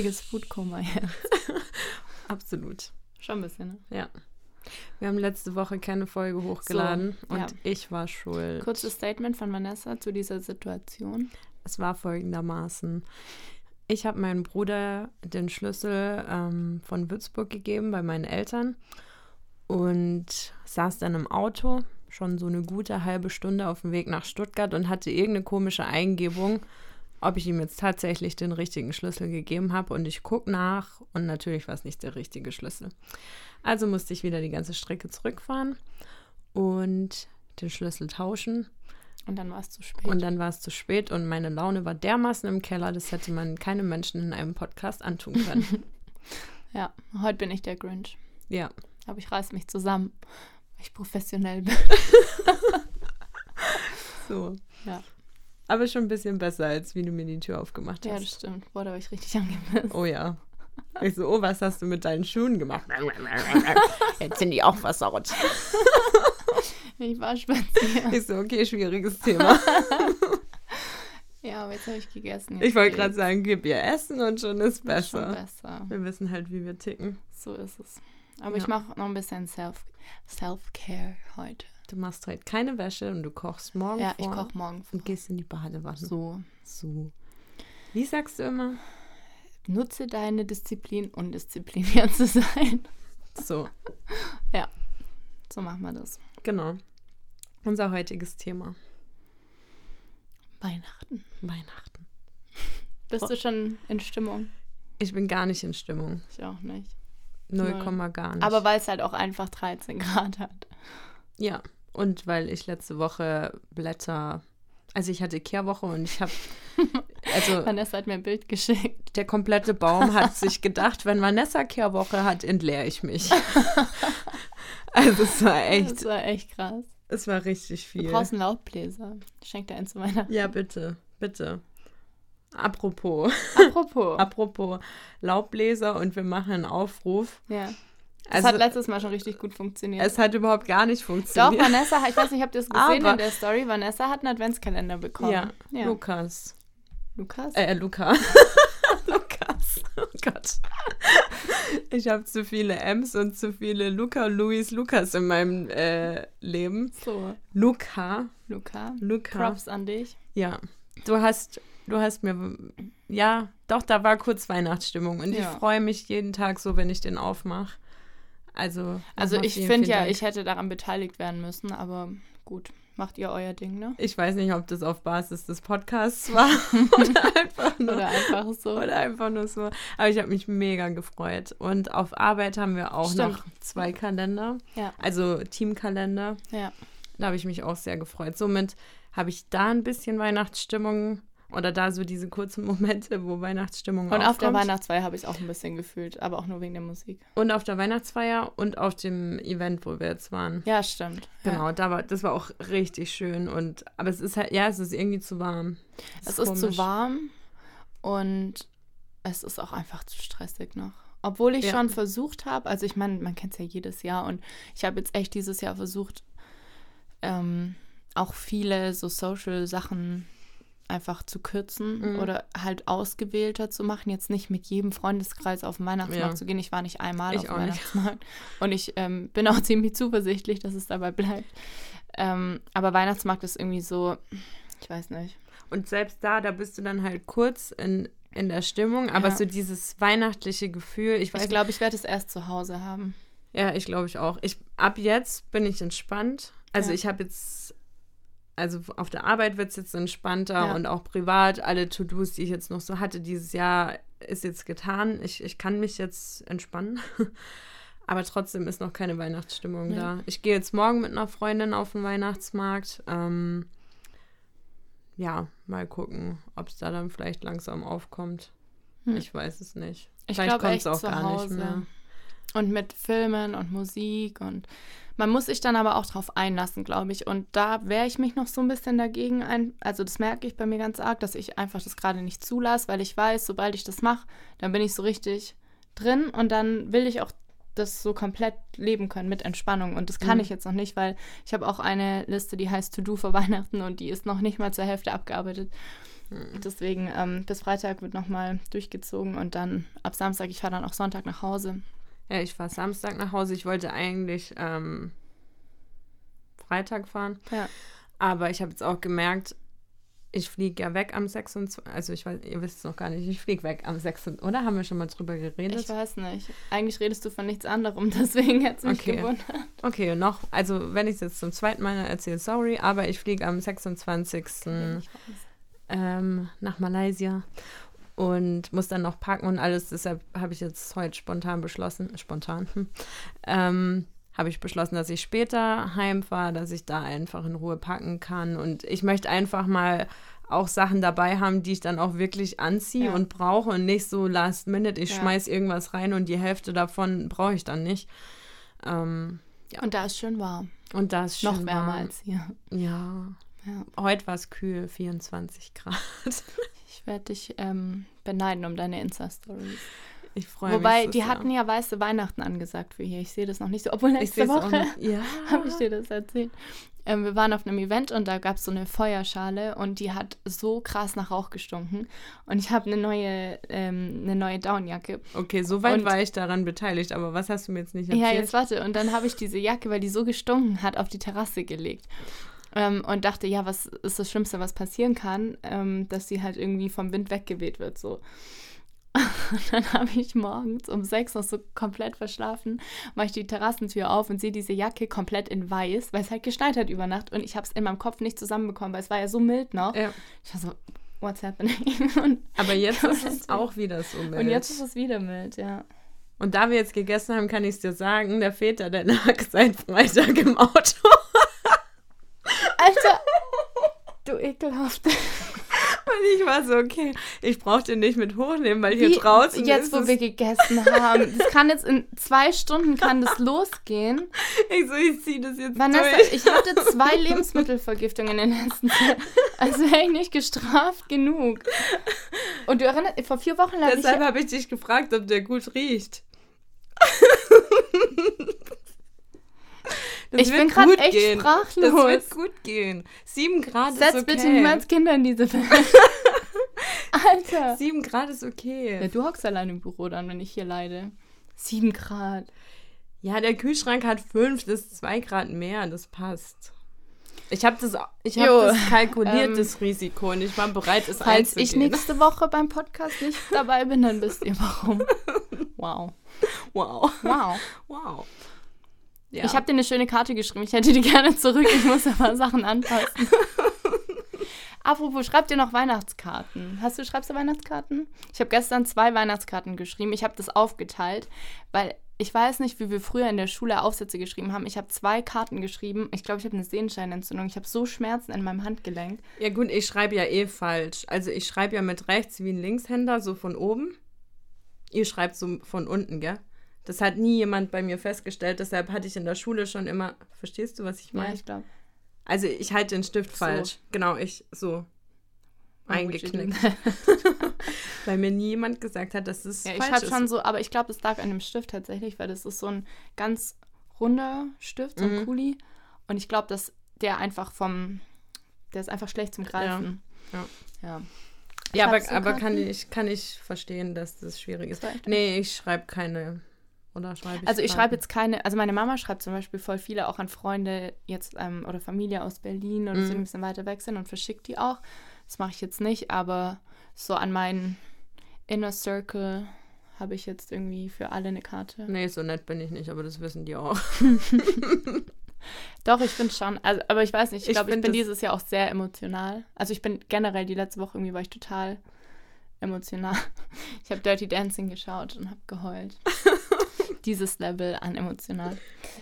richtiges Foodkoma jetzt. Absolut. Schon ein bisschen, ne? Ja. Wir haben letzte Woche keine Folge hochgeladen So, und ja. ich war schuld. Kurzes Statement von Vanessa zu dieser Situation. Es war folgendermaßen. Ich habe meinem Bruder den Schlüssel ähm, von Würzburg gegeben bei meinen Eltern und saß dann im Auto, schon so eine gute halbe Stunde auf dem Weg nach Stuttgart und hatte irgendeine komische Eingebung, ob ich ihm jetzt tatsächlich den richtigen Schlüssel gegeben habe. Und ich gucke nach und natürlich war es nicht der richtige Schlüssel. Also musste ich wieder die ganze Strecke zurückfahren und den Schlüssel tauschen. Und dann war es zu spät. Und dann war es zu spät und meine Laune war dermaßen im Keller, das hätte man keinem Menschen in einem Podcast antun können. ja, heute bin ich der Grinch. ja, Aber ich reiß mich zusammen, weil ich professionell bin. so. Ja. Aber schon ein bisschen besser, als wie du mir die Tür aufgemacht Ja, das hast. stimmt. Boah, da war ich richtig angepisst. oh ja. Ich so, oh, was hast du mit deinen Schuhen gemacht? Jetzt sind die auch versaut. Ich war spazieren. Ich so, okay, schwieriges Thema. Ja, aber jetzt habe ich gegessen. Ich wollte gerade sagen, gib ihr Essen und schon ist Ist schon besser. besser. Wir wissen halt, wie wir ticken. So ist es. Aber Ja. ich mache noch ein bisschen Self- Self-Care heute. Du machst heute keine Wäsche und du kochst morgen Ja, ich vor koche morgen. und gehst in die Badewanne. So. so. Wie sagst du immer? Nutze deine Disziplin, undiszipliniert zu sein. So, So machen wir das. genau. Unser heutiges Thema. Weihnachten. Weihnachten. Bist du schon in Stimmung? Ich bin gar nicht in Stimmung. Ich auch nicht. Null Null. Komma gar nicht. Aber weil es halt auch einfach 13 Grad hat. ja, und weil ich letzte Woche Blätter, also ich hatte Kehrwoche und ich habe, also Vanessa hat mir ein Bild geschickt. der komplette Baum hat sich gedacht, wenn Vanessa Kehrwoche hat, entleere ich mich. also es war echt, Das war echt krass. es war richtig Du viel. brauchst einen Laubbläser. Ich schenke dir einen zu Weihnachten. Ja, bitte, bitte. Apropos, Apropos. apropos Laubbläser und wir machen einen Aufruf. ja. Das Also hat letztes Mal schon richtig gut funktioniert. es hat überhaupt gar nicht Doch, funktioniert. Vanessa, ich weiß nicht, habt ihr es gesehen Aber- in der Story? Vanessa hat einen Adventskalender bekommen. Ja, ja. Lukas. Lukas? Äh, Luca. Lukas. Oh Gott. Ich habe zu viele M's und zu viele Luca, Luis, Lukas in meinem äh, Leben. So, Luca. Luca. Luca. Props an dich. Ja. Du hast, du hast mir. Ja, doch, da war kurz Weihnachtsstimmung. Und ich Ja. freue mich jeden Tag so, wenn ich den aufmache. Also. Also ich finde ja, Dank. ich hätte daran beteiligt werden müssen, aber gut, macht ihr euer Ding, ne? Ich weiß nicht, ob das auf Basis des Podcasts war oder einfach nur. Oder einfach so. Oder einfach nur so. Aber ich habe mich mega gefreut. Und auf Arbeit haben wir auch Stimmt. noch zwei Kalender. Ja. Also Teamkalender. Ja. Da habe ich mich auch sehr gefreut. Somit habe ich da ein bisschen Weihnachtsstimmung oder da so diese kurzen Momente, wo Weihnachtsstimmung Und auf der aufkommt. Weihnachtsfeier habe ich es auch ein bisschen gefühlt, aber auch nur wegen der Musik. Und auf der Weihnachtsfeier und auf dem Event, wo wir jetzt waren. Ja, stimmt. Genau, Ja. da war, das war auch richtig schön. Und, aber es ist halt, ja, es ist irgendwie zu warm. Es ist zu komisch. warm und es ist auch einfach zu stressig noch. Obwohl ich Ja. schon versucht habe, also ich meine, man kennt es ja jedes Jahr und ich habe jetzt echt dieses Jahr versucht, ähm, auch viele so Social-Sachen einfach zu kürzen Mhm. oder halt ausgewählter zu machen, jetzt nicht mit jedem Freundeskreis auf den Weihnachtsmarkt Ja. zu gehen. Ich war nicht einmal Ich auf dem auch nicht. Weihnachtsmarkt und ich ähm, bin auch ziemlich zuversichtlich, dass es dabei bleibt. Ähm, aber Weihnachtsmarkt ist irgendwie so, ich weiß nicht. Und selbst da, da bist du dann halt kurz in, in der Stimmung, aber Ja. so dieses weihnachtliche Gefühl, ich weiß Ich glaube, ich werde es erst zu Hause haben. Ja, ich glaube ich auch. Ich, ab jetzt bin ich entspannt. Also Ja. ich habe jetzt, also auf der Arbeit wird es jetzt entspannter Ja. und auch privat, alle To-Dos, die ich jetzt noch so hatte dieses Jahr, ist jetzt getan. Ich, ich kann mich jetzt entspannen. Aber trotzdem ist noch keine Weihnachtsstimmung Nee. da. Ich gehe jetzt morgen mit einer Freundin auf den Weihnachtsmarkt. Ähm, ja, mal gucken, ob es da dann vielleicht langsam aufkommt. Hm. Ich weiß es nicht. Ich vielleicht glaube kommt's echt zu Hause. Und mit Filmen und Musik und man muss sich dann aber auch drauf einlassen, glaube ich. Und da wehre ich mich noch so ein bisschen dagegen ein. Also das merke ich bei mir ganz arg, dass ich einfach das gerade nicht zulasse, weil ich weiß, sobald ich das mache, dann bin ich so richtig drin und dann will ich auch das so komplett leben können mit Entspannung. Und das kann Mhm. ich jetzt noch nicht, weil ich habe auch eine Liste, die heißt To-Do für Weihnachten und die ist noch nicht mal zur Hälfte abgearbeitet. Mhm. Deswegen ähm, bis Freitag wird nochmal durchgezogen und dann ab Samstag, ich fahre dann auch Sonntag nach Hause. Ja, ich fahre Samstag nach Hause. Ich wollte eigentlich ähm, Freitag fahren. Ja. Aber ich habe jetzt auch gemerkt, ich fliege ja weg am 26. Also ich weiß, ihr wisst es noch gar nicht, ich fliege weg am 26. Oder haben wir schon mal drüber geredet? Ich weiß nicht. Eigentlich redest du von nichts anderem, deswegen hätte es mich Okay. gewundert. Okay, noch, also wenn ich es jetzt zum zweiten Mal erzähle, sorry, aber ich fliege am 26. ähm, nach Malaysia und muss dann noch packen und alles. Deshalb habe ich jetzt heute spontan beschlossen, spontan, hm, ähm, habe ich beschlossen, dass ich später heimfahre, dass ich da einfach in Ruhe packen kann. Und ich möchte einfach mal auch Sachen dabei haben, die ich dann auch wirklich anziehe Ja. und brauche und nicht so last minute, ich Ja. schmeiß irgendwas rein und die Hälfte davon brauche ich dann nicht. Ähm, Und da ist schön warm. und das ist schön Noch wärmer warm. als hier. Ja. Ja. Heute war es kühl, 24 Grad. Ich werde dich ähm, beneiden um deine Insta-Stories. Ich freue mich. Wobei, so die sehr. hatten ja weiße Weihnachten angesagt für hier. Ich sehe das noch nicht so. Obwohl ich letzte sehe es auch Woche nicht. Ja. habe ich dir das erzählt. Ähm, wir waren auf einem Event und da gab es so eine Feuerschale und die hat so krass nach Rauch gestunken. Und ich habe eine neue, ähm, eine neue Downjacke. Okay, soweit Und- war ich daran beteiligt, aber was hast du mir jetzt nicht erzählt? Ja, jetzt warte. Und dann habe ich diese Jacke, weil die so gestunken hat, auf die Terrasse gelegt. Ähm, und dachte, ja, was ist das Schlimmste, was passieren kann? Ähm, dass sie halt irgendwie vom Wind weggeweht wird, so. Und dann habe ich morgens um sechs noch so komplett verschlafen, mache ich die Terrassentür auf und sehe diese Jacke komplett in weiß, weil es halt geschneit hat über Nacht und ich habe es in meinem Kopf nicht zusammenbekommen, weil es war ja so mild noch. Ja. Ich war so, what's happening? Und, Aber jetzt ist es auch wieder so mild. und jetzt ist es wieder mild, ja. Und da wir jetzt gegessen haben, kann ich es dir sagen, der Väter, der lag seit Freitag im Auto. Alter, du ekelhaft. Und ich war so, okay, ich brauche den nicht mit hochnehmen, weil hier Wie draußen jetzt, wo wir gegessen haben. Das kann jetzt in zwei Stunden kann das losgehen. Ich so, ich zieh das jetzt Vanessa, durch. ich hatte zwei Lebensmittelvergiftungen in der letzten Zeit. Also wäre ich nicht gestraft genug. Und du erinnerst, vor vier Wochen ich Deshalb habe ich dich gefragt, ob der gut riecht. Das Ich bin gut echt gehen. sprachlos. Das wird gut gehen. Sieben Grad setz ist okay. bitte niemals Kinder in diese Welt. Alter. Sieben Grad ist okay. Ja, du hockst allein im Büro dann, wenn ich hier leide. Sieben Grad. Ja, der Kühlschrank hat fünf, das ist zwei Grad mehr, das passt. Ich habe das, ich hab Jo, das kalkuliert, ähm, das Risiko, und ich war bereit, es Falls ich einzugehen. nächste Woche beim Podcast nicht dabei bin, dann wisst ihr warum. Wow. Wow, Wow. wow. Ja. Ich habe dir eine schöne Karte geschrieben. Ich hätte die gerne zurück. Ich muss aber Sachen anpassen. Apropos, schreib dir noch Weihnachtskarten. Hast du, schreibst du Weihnachtskarten? Ich habe gestern zwei Weihnachtskarten geschrieben. Ich habe das aufgeteilt, weil ich weiß nicht, wie wir früher in der Schule Aufsätze geschrieben haben. Ich habe zwei Karten geschrieben. Ich glaube, ich habe eine Sehenscheinentzündung. Ich habe so Schmerzen in meinem Handgelenk. ja gut, ich schreibe ja eh falsch. Also ich schreibe ja mit rechts wie ein Linkshänder, so von oben. Ihr schreibt so von unten, gell? Das hat nie jemand bei mir festgestellt, deshalb hatte ich in der Schule schon immer, verstehst du, was ich Ja, meine? ich glaube. Also ich halte den Stift So. falsch. Genau, ich so eingeknickt. Weil mir nie jemand gesagt hat, dass das Ja, ich falsch schreibe ist. schon so, aber ich glaube, das lag an dem Stift tatsächlich, weil das ist so ein ganz runder Stift, so ein Mhm. Kuli. Und ich glaube, dass der einfach vom, der ist einfach schlecht zum Greifen. Ja. Ja. Ja, aber, du aber Karten? kann, ich, kann ich verstehen, dass das schwierig ist. Nee, ich schreibe keine. Oder schreibe ich Also ich schreibe jetzt keine, also meine Mama schreibt zum Beispiel voll viele auch an Freunde jetzt ähm, oder Familie aus Berlin oder so, die Mhm. ein bisschen weiter weg sind und verschickt die auch. Das mache ich jetzt nicht, aber so an meinen Inner Circle habe ich jetzt irgendwie für alle eine Karte. Nee, so nett bin ich nicht, aber das wissen die auch. Doch, ich finde schon. Also, aber ich weiß nicht, ich glaube, ich bin dieses Jahr auch sehr emotional. Also ich bin generell die letzte Woche irgendwie war ich total emotional. Ich habe Dirty Dancing geschaut und habe geheult. Dieses Level an emotional.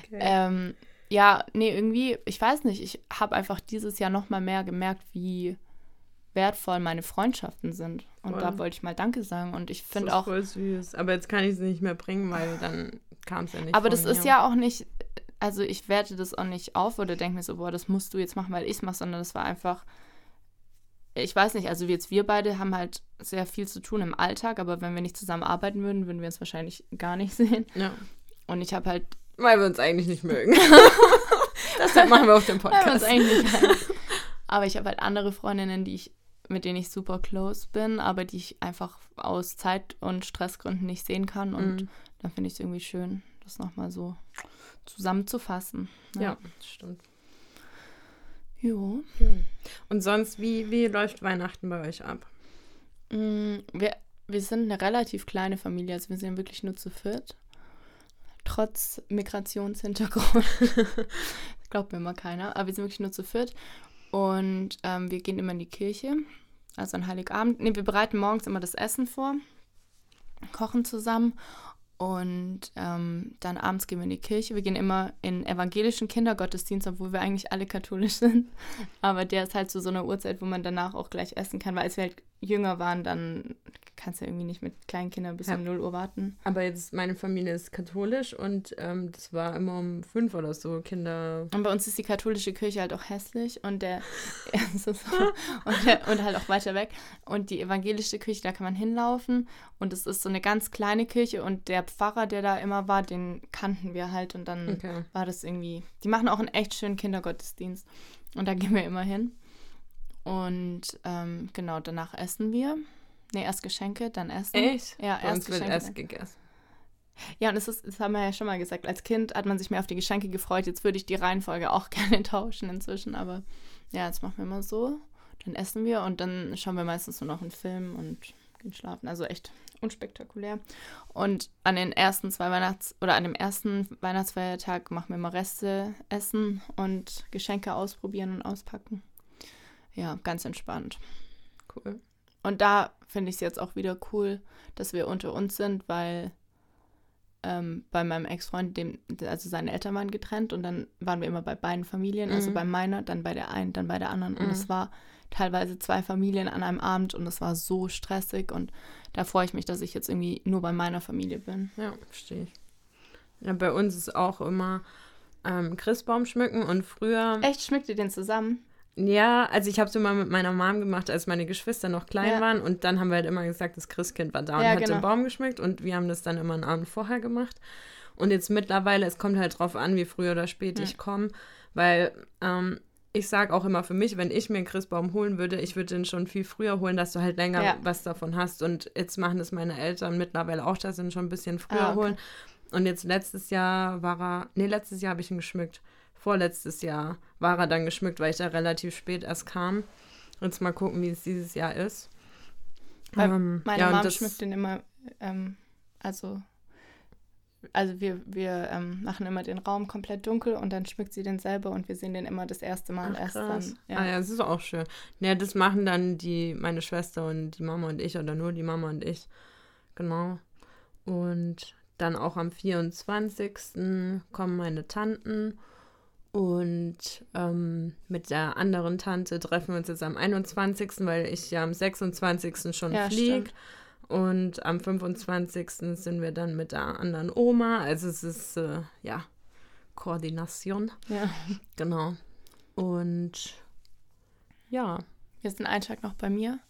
Okay. Ähm, ja, nee, irgendwie, ich weiß nicht, ich habe einfach dieses Jahr noch mal mehr gemerkt, wie wertvoll meine Freundschaften sind. Und Voll. da wollte ich mal Danke sagen. Und ich finde ist auch, voll süß. Aber jetzt kann ich es nicht mehr bringen, weil dann kam es ja nicht. aber das ist mir. ja auch nicht, also ich werte das auch nicht auf oder denke mir so, boah, das musst du jetzt machen, weil ich es mache, sondern das war einfach, ich weiß nicht, also jetzt wir beide haben halt sehr viel zu tun im Alltag, aber wenn wir nicht zusammen arbeiten würden, würden wir uns wahrscheinlich gar nicht sehen. Ja. und ich habe halt. Weil wir uns eigentlich nicht mögen. Deshalb machen wir auch den Podcast. Ja, eigentlich nicht. Aber ich habe halt andere Freundinnen, die ich, mit denen ich super close bin, aber die ich einfach aus Zeit- und Stressgründen nicht sehen kann. Und Mhm. dann finde ich es irgendwie schön, das nochmal so zusammenzufassen. Ja, das stimmt. Jo. Und sonst, wie, wie läuft Weihnachten bei euch ab? Mm, Wir, wir sind eine relativ kleine Familie, also wir sind wirklich nur zu viert. Trotz Migrationshintergrund. Glaubt mir immer keiner, aber wir sind wirklich nur zu viert. Und ähm, wir gehen immer in die Kirche, also an Heiligabend. Nee, wir bereiten morgens immer das Essen vor, kochen zusammen und ähm, dann abends gehen wir in die Kirche. Wir gehen immer in evangelischen Kindergottesdienst, obwohl wir eigentlich alle katholisch sind. Aber der ist halt zu so einer Uhrzeit, wo man danach auch gleich essen kann, weil als wir halt jünger waren, dann kannst du ja irgendwie nicht mit kleinen Kindern bis Ja. um 0 Uhr warten. Aber jetzt, meine Familie ist katholisch und ähm, das war immer um fünf oder so Kinder. Und bei uns ist die katholische Kirche halt auch hässlich und der, und, der und halt auch weiter weg. Und die evangelische Kirche, da kann man hinlaufen und es ist so eine ganz kleine Kirche und der Pfarrer, der da immer war, den kannten wir halt und dann Okay. war das irgendwie. Die machen auch einen echt schönen Kindergottesdienst und da gehen wir immer hin. Und ähm, genau, danach essen wir. Ne, erst Geschenke, dann essen. Echt? Ja, Bei erst uns wird Geschenke. erst gegessen. Ja, und das, ist, das haben wir ja schon mal gesagt. Als Kind hat man sich mehr auf die Geschenke gefreut. Jetzt würde ich die Reihenfolge auch gerne tauschen inzwischen. Aber ja, jetzt machen wir immer so. Dann essen wir und dann schauen wir meistens nur noch einen Film und gehen schlafen. Also echt unspektakulär. Und an den ersten zwei Weihnachts- oder an dem ersten Weihnachtsfeiertag machen wir immer Reste essen und Geschenke ausprobieren und auspacken. Ja, ganz entspannt. Cool. Und da finde ich es jetzt auch wieder cool, dass wir unter uns sind, weil ähm, bei meinem Ex-Freund, dem, also seine Eltern waren getrennt und dann waren wir immer bei beiden Familien, also Mhm. bei meiner, dann bei der einen, dann bei der anderen. Und Mhm. es war teilweise zwei Familien an einem Abend und es war so stressig und da freue ich mich, dass ich jetzt irgendwie nur bei meiner Familie bin. Ja, verstehe ich. Ja, bei uns ist auch immer ähm, Christbaum schmücken und früher. Echt, schmeckt ihr den zusammen? Ja, also ich habe es immer mit meiner Mom gemacht, als meine Geschwister noch klein Ja. waren und dann haben wir halt immer gesagt, das Christkind war da Ja, und hat genau. den Baum geschmückt und wir haben das dann immer einen Abend vorher gemacht. Und jetzt mittlerweile, es kommt halt drauf an, wie früh oder spät Ja. ich komme, weil ähm, ich sage auch immer für mich, wenn ich mir einen Christbaum holen würde, ich würde den schon viel früher holen, dass du halt länger Ja. was davon hast. Und jetzt machen das meine Eltern mittlerweile auch, dass sie ihn schon ein bisschen früher Ah, okay. holen. Und jetzt letztes Jahr war er, nee, letztes Jahr habe ich ihn geschmückt. Vorletztes Jahr war er dann geschmückt, weil ich da relativ spät erst kam. Jetzt mal gucken, wie es dieses Jahr ist. Ähm, Meine ja, Mom schmückt den immer, ähm, also, also wir, wir ähm, machen immer den Raum komplett dunkel und dann schmückt sie den selber und wir sehen den immer das erste Mal Ach, erst krass. dann. Ah ja, das ist auch schön. Ja, das machen dann die, meine Schwester und die Mama und ich oder nur die Mama und ich. Genau. Und dann auch am 24. kommen meine Tanten. Und ähm, mit der anderen Tante treffen wir uns jetzt am 21., weil ich ja am 26. schon Ja, fliege. Und am 25. sind wir dann mit der anderen Oma. Also es ist, äh, ja, Koordination. Ja. Genau. Und ja, Wir sind einen Tag noch bei mir,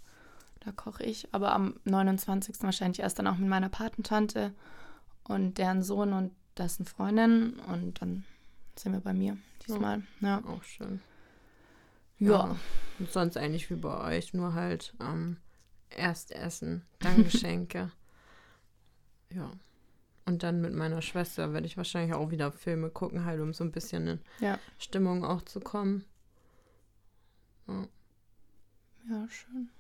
da koche ich, aber am 29. wahrscheinlich erst dann auch mit meiner Patentante und deren Sohn und dessen Freundin und dann sind wir bei mir diesmal. Ja. auch schön. Ja. Und sonst eigentlich wie bei euch, nur halt ähm, erst essen, dann Geschenke. ja. Und dann mit meiner Schwester werde ich wahrscheinlich auch wieder Filme gucken, halt um so ein bisschen in Ja. Stimmung auch zu kommen. Ja, schön.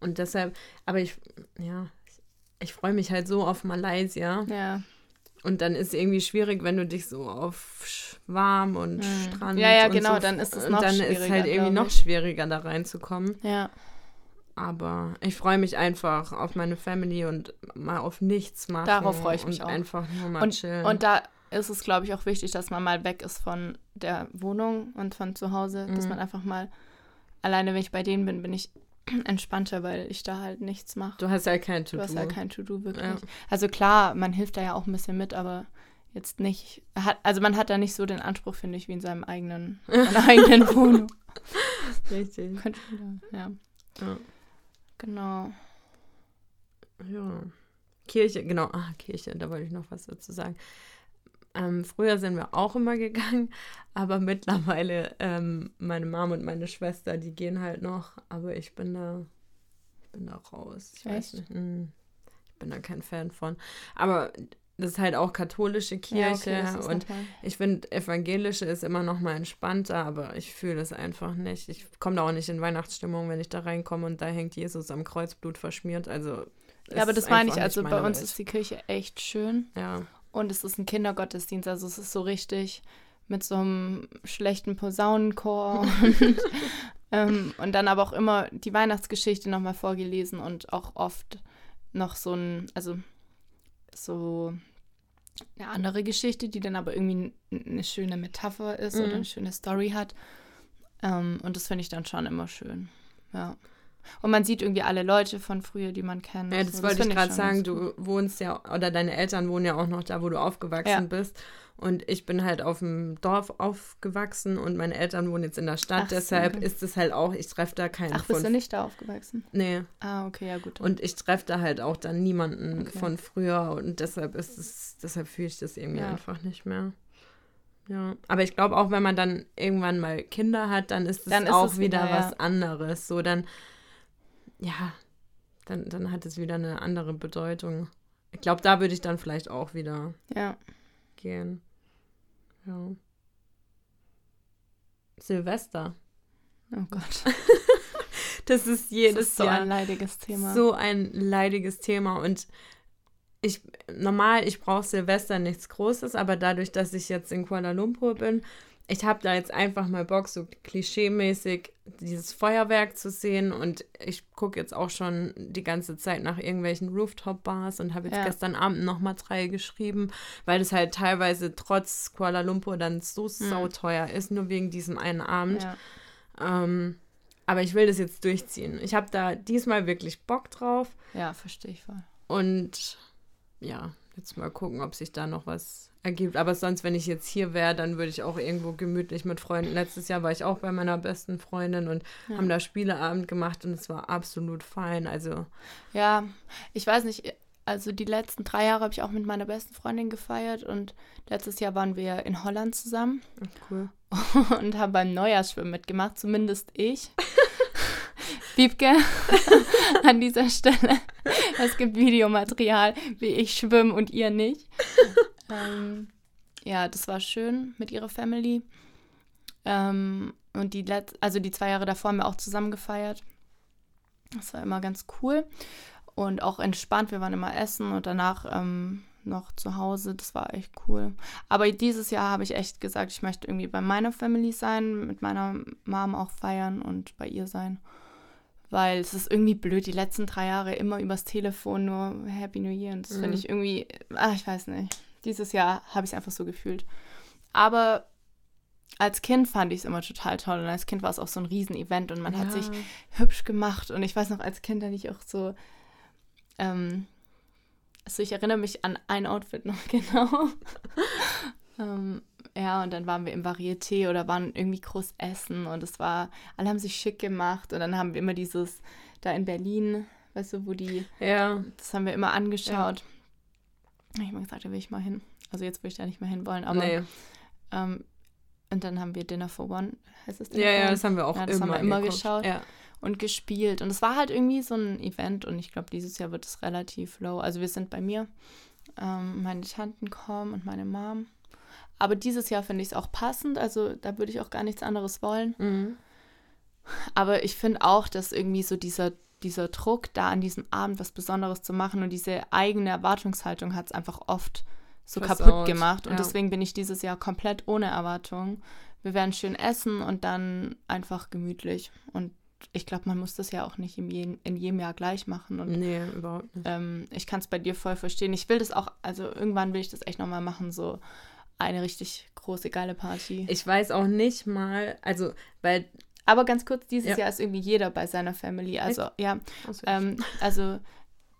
Und deshalb, aber ich, ja, ich, ich freue mich halt so auf Malaysia. Ja. Und dann ist irgendwie schwierig, wenn du dich so auf Schwarm und Hm. Strand. Ja, ja, und genau, so, dann ist es und noch dann ist schwieriger, halt irgendwie noch schwieriger, da reinzukommen. Ja. Aber ich freue mich einfach auf meine Family und mal auf nichts machen. Darauf freue ich mich und auch. einfach nur mal Und, chillen. und da ist es, glaube ich, auch wichtig, dass man mal weg ist von der Wohnung und von zu Hause, dass Mhm. man einfach mal, alleine wenn ich bei denen bin, bin ich entspannter, weil ich da halt nichts mache. du hast ja kein Du To-Do. hast ja kein To-Do wirklich. Ja. Also klar, man hilft da ja auch ein bisschen mit, aber jetzt nicht, hat, also man hat da nicht so den Anspruch, finde ich, wie in seinem eigenen, seiner eigenen Wohnung. Richtig. Könnte ja. Ja. Genau. ja. Kirche, genau. Ah, Kirche, da wollte ich noch was dazu sagen. Ähm, früher sind wir auch immer gegangen, aber mittlerweile ähm, meine Mom und meine Schwester, die gehen halt noch, aber ich bin da, ich bin da raus. Ich weiß nicht. Hm, ich bin da kein Fan von. Aber das ist halt auch katholische Kirche ja, okay, und ich finde, evangelische ist immer noch mal entspannter, aber ich fühle es einfach nicht. Ich komme da auch nicht in Weihnachtsstimmung, wenn ich da reinkomme und da hängt Jesus am Kreuzblut verschmiert. Also ja, aber das meine ich. Also bei uns Welt. ist die Kirche echt schön. Ja. Und es ist ein Kindergottesdienst, also es ist so richtig mit so einem schlechten Posaunenchor und, ähm, und dann aber auch immer die Weihnachtsgeschichte nochmal vorgelesen und auch oft noch so ein, also so eine andere Geschichte, die dann aber irgendwie eine schöne Metapher ist mhm. oder eine schöne Story hat. Ähm, und das finde ich dann schon immer schön. Ja. Und man sieht irgendwie alle Leute von früher, die man kennt. Ja, das so. wollte das ich gerade sagen. Du wohnst ja, oder deine Eltern wohnen ja auch noch da, wo du aufgewachsen ja. bist. Und ich bin halt auf dem Dorf aufgewachsen und meine Eltern wohnen jetzt in der Stadt. Ach, Deshalb okay. ist es halt auch, ich treffe da keinen Ach, bist du nicht da aufgewachsen? Nee. Ah, okay, ja gut. Und ich treffe da halt auch dann niemanden okay. von früher und deshalb ist es, deshalb fühle ich das irgendwie ja. einfach nicht mehr. Ja, aber ich glaube auch, wenn man dann irgendwann mal Kinder hat, dann ist es dann auch ist es wieder, wieder was anderes. So, dann ja, dann, dann hat es wieder eine andere Bedeutung. Ich glaube, da würde ich dann vielleicht auch wieder ja. gehen. Ja. Silvester. Oh Gott. das ist jedes das ist so Jahr ein leidiges Thema. So ein leidiges Thema und ich normal, ich brauche Silvester nichts Großes, aber dadurch, dass ich jetzt in Kuala Lumpur bin, ich habe da jetzt einfach mal Bock, so klischeemäßig dieses Feuerwerk zu sehen. Und ich gucke jetzt auch schon die ganze Zeit nach irgendwelchen Rooftop-Bars und habe jetzt ja. gestern Abend nochmal drei geschrieben, weil es halt teilweise trotz Kuala Lumpur dann so mhm. sauteuer ist, nur wegen diesem einen Abend. Ja. Ähm, aber ich will das jetzt durchziehen. Ich habe da diesmal wirklich Bock drauf. Ja, verstehe ich voll. Und ja, jetzt mal gucken, ob sich da noch was ergibt. Aber sonst, wenn ich jetzt hier wäre, dann würde ich auch irgendwo gemütlich mit Freunden. Letztes Jahr war ich auch bei meiner besten Freundin und ja. haben da Spieleabend gemacht und es war absolut fein. Also. Ja, ich weiß nicht. Also die letzten drei Jahre habe ich auch mit meiner besten Freundin gefeiert und letztes Jahr waren wir in Holland zusammen. Ach, cool. Und haben beim Neujahrsschwimmen mitgemacht, zumindest ich. Wiebke, an dieser Stelle. Es gibt Videomaterial, wie ich schwimme und ihr nicht. Ähm, ja, das war schön mit ihrer Family. Ähm, und die Let also die zwei Jahre davor haben wir auch zusammen gefeiert. Das war immer ganz cool und auch entspannt. Wir waren immer essen und danach ähm, noch zu Hause. Das war echt cool. Aber dieses Jahr habe ich echt gesagt, ich möchte irgendwie bei meiner Family sein, mit meiner Mom auch feiern und bei ihr sein. Weil es ist irgendwie blöd, die letzten drei Jahre immer übers Telefon nur Happy New Year. Und das mhm. finde ich irgendwie, ach, ich weiß nicht. Dieses Jahr habe ich es einfach so gefühlt. Aber als Kind fand ich es immer total toll und als Kind war es auch so ein Riesenevent und man ja. hat sich hübsch gemacht und ich weiß noch, als Kind hatte ich auch so, ähm, also ich erinnere mich an ein Outfit noch genau. ähm, ja, und dann waren wir im Varieté oder waren irgendwie groß essen und es war, alle haben sich schick gemacht und dann haben wir immer dieses, da in Berlin, weißt du, wo die, ja. das haben wir immer angeschaut. Ja habe ich mal gesagt, da will ich mal hin. Also jetzt würde ich da nicht mehr hin wollen, aber nee. ähm, und dann haben wir Dinner for One, heißt es Dinner Ja, ja, das haben wir auch ja, das immer, haben wir immer geschaut ja. und gespielt. Und es war halt irgendwie so ein Event und ich glaube, dieses Jahr wird es relativ low. Also wir sind bei mir, ähm, meine Tanten kommen und meine Mom. Aber dieses Jahr finde ich es auch passend, also da würde ich auch gar nichts anderes wollen. Mhm. Aber ich finde auch, dass irgendwie so dieser dieser Druck, da an diesem Abend was Besonderes zu machen und diese eigene Erwartungshaltung hat es einfach oft so Versaut. kaputt gemacht. Und ja. deswegen bin ich dieses Jahr komplett ohne Erwartung. Wir werden schön essen und dann einfach gemütlich. Und ich glaube, man muss das ja auch nicht in, je, in jedem Jahr gleich machen. Und, nee, überhaupt nicht. Ähm, ich kann es bei dir voll verstehen. Ich will das auch, also irgendwann will ich das echt nochmal machen, so eine richtig große, geile Party. Ich weiß auch nicht mal, also, weil aber ganz kurz, dieses ja. Jahr ist irgendwie jeder bei seiner Family. Also, Echt? ja. Ähm, also,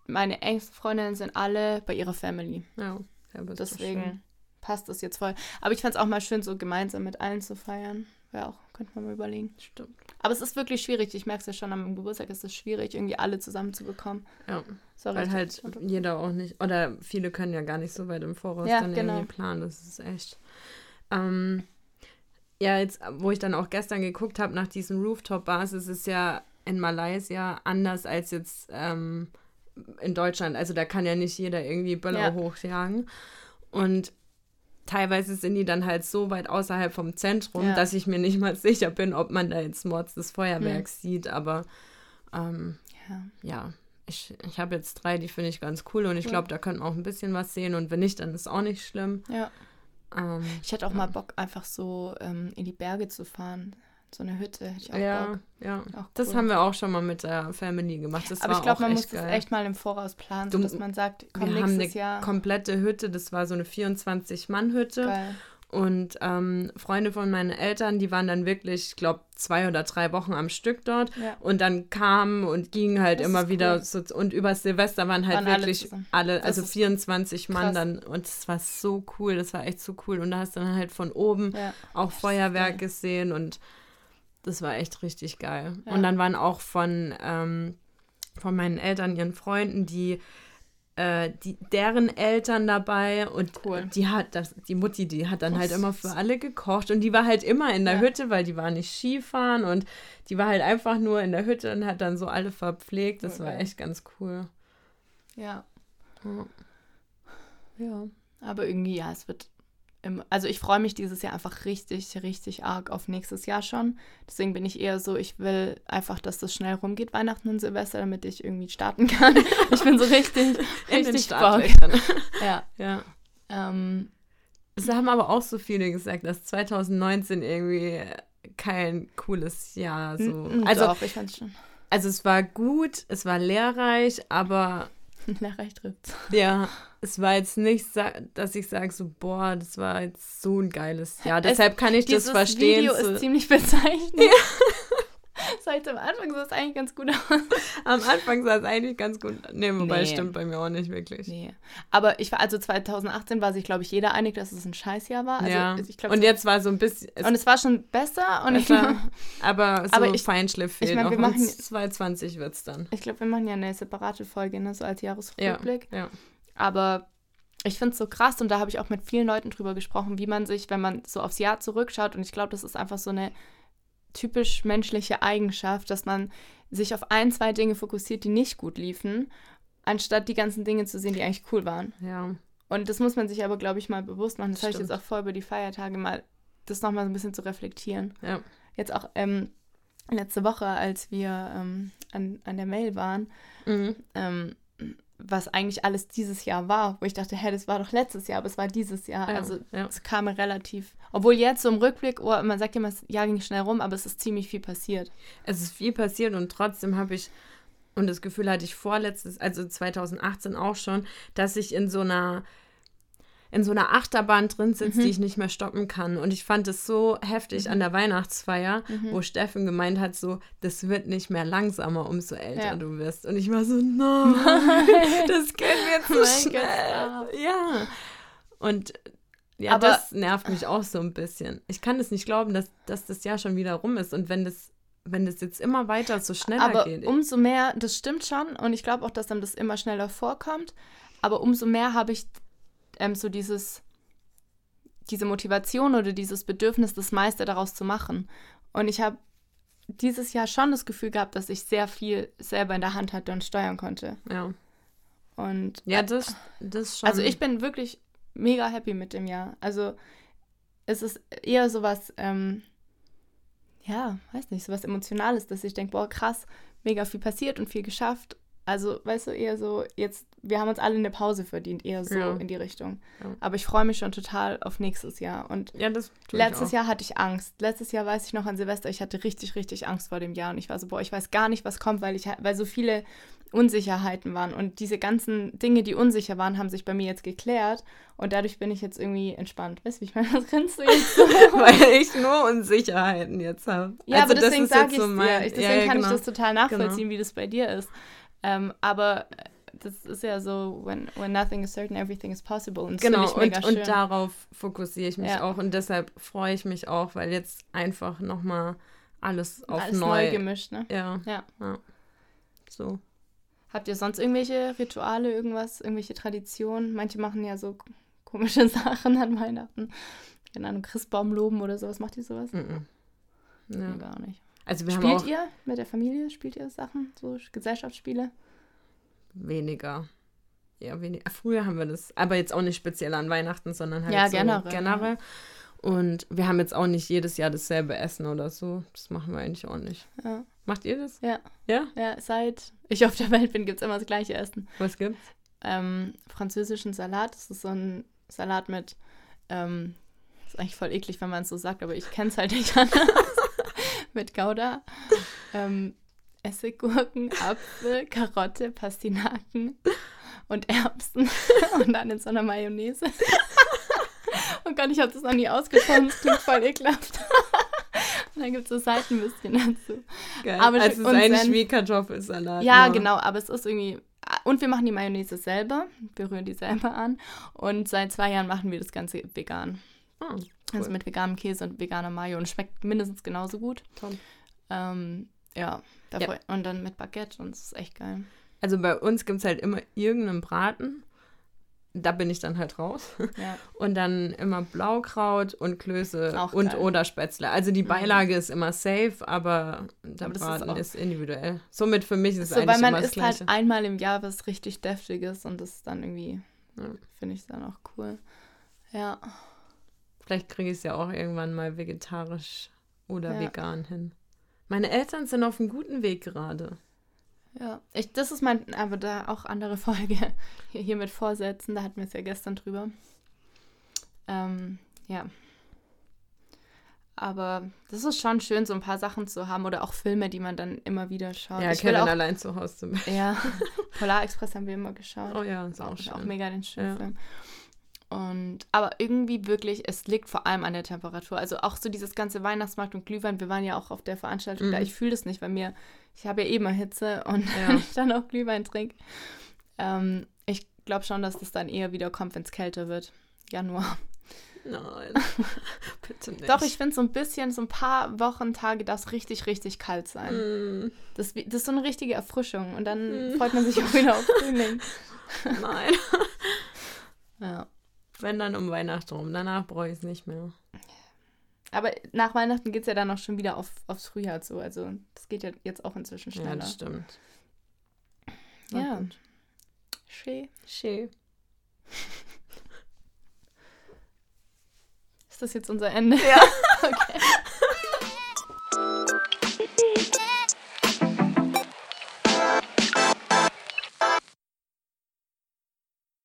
meine engsten Freundinnen sind alle bei ihrer Family. Ja, ja Deswegen passt das jetzt voll. Aber ich fand es auch mal schön, so gemeinsam mit allen zu feiern. wäre auch, könnte man mal überlegen. Stimmt. Aber es ist wirklich schwierig. Ich merke es ja schon am Geburtstag, es ist schwierig, irgendwie alle zusammenzubekommen. Ja. Sorry, Weil halt jeder auch nicht, oder viele können ja gar nicht so weit im Voraus Ja, dann genau. irgendwie planen. Das ist echt. Ähm, ja, jetzt, wo ich dann auch gestern geguckt habe nach diesen Rooftop-Bars, ist es ja in Malaysia anders als jetzt ähm, in Deutschland. Also da kann ja nicht jeder irgendwie Böller Ja. hochjagen. Und teilweise sind die dann halt so weit außerhalb vom Zentrum, Ja. dass ich mir nicht mal sicher bin, ob man da jetzt Mords des Feuerwerks Hm. sieht. Aber ähm, Ja. ja, ich, ich habe jetzt drei, die finde ich ganz cool und ich glaube, da könnte man auch ein bisschen was sehen und wenn nicht, dann ist auch nicht schlimm. ja. Ähm, Ich hätte auch Ja. mal Bock, einfach so ähm, in die Berge zu fahren. So eine Hütte hätte ich auch ja, Bock. ja. Auch Das cool. haben wir auch schon mal mit der Family gemacht. Das Aber war ich glaube, man muss das geil. echt mal im Voraus planen, Du- sodass man sagt, komm, wir haben nächstes eine Jahr. komplette Hütte, das war so eine 24-Mann-Hütte. Und ähm, Freunde von meinen Eltern, die waren dann wirklich, ich glaube, zwei oder drei Wochen am Stück dort. Ja. Und dann kamen und gingen halt Das immer wieder cool. so. Und über Silvester waren halt Waren alle wirklich alle, Das also ist 24 Mann krass. dann. Und das war so cool, das war echt so cool. Und da hast du dann halt von oben Ja. auch Feuerwerk gesehen und das war echt richtig geil. Ja. Und dann waren auch von, ähm, von meinen Eltern, ihren Freunden, die, äh, die deren Eltern dabei und Cool. die hat das, die Mutti, die hat dann Oh, halt immer für alle gekocht und die war halt immer in der Ja. Hütte, weil die war nicht Skifahren und die war halt einfach nur in der Hütte und hat dann so alle verpflegt. Das Voll war echt ganz cool. ja. Ja. ja. Aber irgendwie, ja, es wird. Im, also ich freue mich dieses Jahr einfach richtig, richtig arg auf nächstes Jahr schon. Deswegen bin ich eher so, ich will einfach, dass das schnell rumgeht, Weihnachten und Silvester, damit ich irgendwie starten kann. ich bin so richtig, richtig Bock. Ja. ja. Ähm, Es haben aber auch so viele gesagt, dass 2019 irgendwie kein cooles Jahr so. Also, doch, ich fand's schon. also es war gut, es war lehrreich, aber Lehrreich trifft's. ja, es war jetzt nicht, dass ich sage so, boah, das war jetzt so ein geiles Jahr. Es- Deshalb kann ich das verstehen. Video so, ist ziemlich bezeichnend. Das heißt, am Anfang sah es eigentlich ganz gut aus. am Anfang sah es eigentlich ganz gut. Nee, wobei Nee. stimmt bei mir auch nicht wirklich. Nee. Aber ich war, also 2018 war sich, glaube ich, jeder einig, dass es ein Scheißjahr war. Also ja. glaub, und jetzt war so ein bisschen. Es, und es war schon besser und es ich, war, aber so Aber ich- Feinschliff fehlt ich mein, wir machen- 2020 wird es dann. ich glaube, wir machen ja eine separate Folge, ne, so als Ja, Jahresrückblick. ja. Aber ich finde es so krass und da habe ich auch mit vielen Leuten drüber gesprochen, wie man sich, wenn man so aufs Jahr zurückschaut, und ich glaube, das ist einfach so eine typisch menschliche Eigenschaft, dass man sich auf ein, zwei Dinge fokussiert, die nicht gut liefen, anstatt die ganzen Dinge zu sehen, die eigentlich cool waren. ja. Und das muss man sich aber, glaube ich, mal bewusst machen. Das habe ich jetzt auch vor über die Feiertage mal, das nochmal so ein bisschen zu reflektieren. Ja. Jetzt auch ähm, letzte Woche, als wir ähm, an, an der Mail waren, Mhm. ähm, was eigentlich alles dieses Jahr war, wo ich dachte, hä, das war doch letztes Jahr, aber es war dieses Jahr. Ja, Also ja. es kam mir relativ, obwohl jetzt so im Rückblick, oh, man sagt immer, das Jahr ging schnell rum, aber es ist ziemlich viel passiert. Es ist viel passiert und trotzdem habe ich, und das Gefühl hatte ich vorletztes, also 2018 auch schon, dass ich in so einer in so einer Achterbahn drin sitze, Mhm. die ich nicht mehr stoppen kann. Und ich fand es so heftig an der Weihnachtsfeier, Mhm. wo Steffen gemeint hat, so, das wird nicht mehr langsamer, umso älter Ja. du wirst. Und ich war so, nein, das geht mir zu schnell. Ja. Und ja, Aber- das nervt mich auch so ein bisschen. Ich kann es nicht glauben, dass, dass das Jahr schon wieder rum ist. Und wenn das, wenn das jetzt immer weiter so schneller aber geht. umso mehr, das stimmt schon und ich glaube auch, dass einem das immer schneller vorkommt, aber umso mehr habe ich ähm, so dieses, diese Motivation oder dieses Bedürfnis, das meiste daraus zu machen. Und ich habe dieses Jahr schon das Gefühl gehabt, dass ich sehr viel selber in der Hand hatte und steuern konnte. ja. Und ja, das, das schon. also ich bin wirklich mega happy mit dem Jahr. Also es ist eher sowas, ähm, ja, weiß nicht, sowas Emotionales, dass ich denke, boah, krass, mega viel passiert und viel geschafft. Also, weißt du, eher so, jetzt, wir haben uns alle eine Pause verdient, eher so Ja. in die Richtung. Ja. Aber ich freue mich schon total auf nächstes Jahr. Und ja, letztes. Jahr hatte ich Angst. Letztes Jahr weiß ich noch an Silvester, ich hatte richtig, richtig Angst vor dem Jahr. Und ich war so, boah, ich weiß gar nicht, was kommt, weil ich weil so viele Unsicherheiten waren. Und diese ganzen Dinge, die unsicher waren, haben sich bei mir jetzt geklärt. Und dadurch bin ich jetzt irgendwie entspannt. Weißt du, wie ich meine? Was grinst du jetzt so? Weil ich nur Unsicherheiten jetzt habe. Ja, aber deswegen sage ich so dir. mein- Ich, deswegen ja, ja, kann genau. ich das total nachvollziehen, wie das bei dir ist. Ähm, aber das ist ja so, when, when nothing is certain, everything is possible. Und Genau, und, und darauf fokussiere ich mich Ja. auch. Und deshalb freue ich mich auch, weil jetzt einfach nochmal alles auf Alles neu, neu. gemischt, ne? ja, Ja. so. Habt ihr sonst irgendwelche Rituale, irgendwas, irgendwelche Traditionen? Manche machen ja so komische Sachen an Weihnachten. Keine Ahnung, Christbaum loben oder sowas. Macht ihr sowas? Mhm. Ja. Nee, gar nicht. Also wir haben Spielt auch ihr mit der Familie? Spielt ihr Sachen? So Gesellschaftsspiele? weniger. Ja, weniger. Früher haben wir das, aber jetzt auch nicht speziell an Weihnachten, sondern halt Ja, so generell. generell. Und wir haben jetzt auch nicht jedes Jahr dasselbe Essen oder so. Das machen wir eigentlich auch nicht. Ja. Macht ihr das? Ja. Ja? Ja, seit ich auf der Welt bin, gibt es immer das gleiche Essen. Was gibt's? ähm, französischen Salat. Das ist so ein Salat mit, ähm, ist eigentlich voll eklig, wenn man es so sagt, aber ich kenne es halt nicht anders. mit Gouda, ähm, Essiggurken, Apfel, Karotte, Pastinaken und Erbsen und dann in so einer Mayonnaise. oh Gott, ich habe das noch nie ausgesprochen, das klingt voll ekelhaft. und dann gibt es so Seitenbüsschen dazu. Geil. Aber also es ist und eigentlich wie Kartoffelsalat. Ja, nur- genau, aber es ist irgendwie. Und wir machen die Mayonnaise selber, wir rühren die selber an. Und seit zwei Jahren machen wir das Ganze vegan. Also cool. mit veganem Käse und veganer Mayo. Und schmeckt mindestens genauso gut. Toll. Ähm, ja, Ja. und dann mit Baguette und es ist echt geil. Also bei uns gibt es halt immer irgendeinen Braten. Da bin ich dann halt raus. Ja. Und dann immer Blaukraut und Klöße Auch und geil. oder Spätzle. Also die Mhm. Beilage ist immer safe, aber der Aber das ist Braten auch- ist, individuell. Somit für mich ist es So, eigentlich weil man immer das isst Gleiche. halt einmal im Jahr was richtig Deftiges und das ist dann irgendwie, Ja. finde ich dann auch cool. Ja. Vielleicht kriege ich es ja auch irgendwann mal vegetarisch oder Ja. vegan hin. Meine Eltern sind auf einem guten Weg gerade. Ja, ich, das ist mein, aber da auch andere Folge hier, hier mit Vorsätzen, da hatten wir es ja gestern drüber. Ähm, ja. Aber das ist schon schön, so ein paar Sachen zu haben oder auch Filme, die man dann immer wieder schaut. ja, ich Kevin auch, allein zu Hause zum Beispiel. ja, Polarexpress haben wir immer geschaut. Oh ja, ist Ist auch auch, schön. auch mega den schönen Ja. Film. Und, aber irgendwie wirklich, es liegt vor allem an der Temperatur. Also auch so dieses ganze Weihnachtsmarkt und Glühwein, wir waren ja auch auf der Veranstaltung da. Mhm. Ich fühle das nicht, weil mir, ich habe ja eh immer Hitze und Ja. wenn ich dann auch Glühwein trinke. Ähm, ich glaube schon, dass das dann eher wieder kommt, wenn es kälter wird. Januar. Nein, bitte nicht. Doch, ich finde so ein bisschen, so ein paar Wochen, Tage darf es richtig, richtig kalt sein. Mm, Das, das ist so eine richtige Erfrischung und dann Mm. freut man sich auch wieder auf Frühling. nein. Ja. Wenn dann um Weihnachten rum. Danach brauche ich es nicht mehr. Aber nach Weihnachten geht es ja dann auch schon wieder auf, aufs Frühjahr zu. Also das geht ja jetzt auch inzwischen Ja, schneller. das stimmt. Ja. Schön. Schön. Ist das jetzt unser Ende? Ja. Okay.